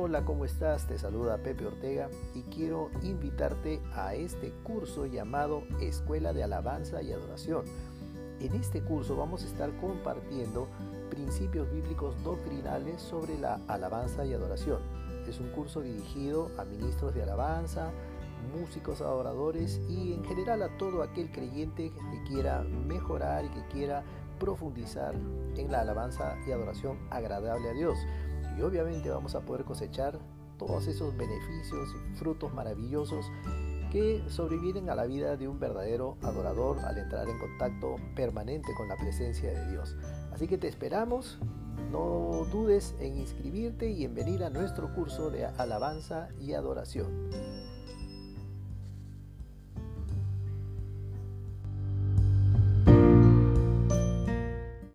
Hola, ¿cómo estás? Te saluda Pepe Ortega y quiero invitarte a este curso llamado Escuela de Alabanza y Adoración. En este curso vamos a estar compartiendo principios bíblicos doctrinales sobre la alabanza y adoración. Es un curso dirigido a ministros de alabanza, músicos adoradores y en general a todo aquel creyente que quiera mejorar y que quiera profundizar en la alabanza y adoración agradable a Dios. Y obviamente vamos a poder cosechar todos esos beneficios y frutos maravillosos que sobrevienen a la vida de un verdadero adorador al entrar en contacto permanente con la presencia de Dios. Así que te esperamos, no dudes en inscribirte y en venir a nuestro curso de alabanza y adoración.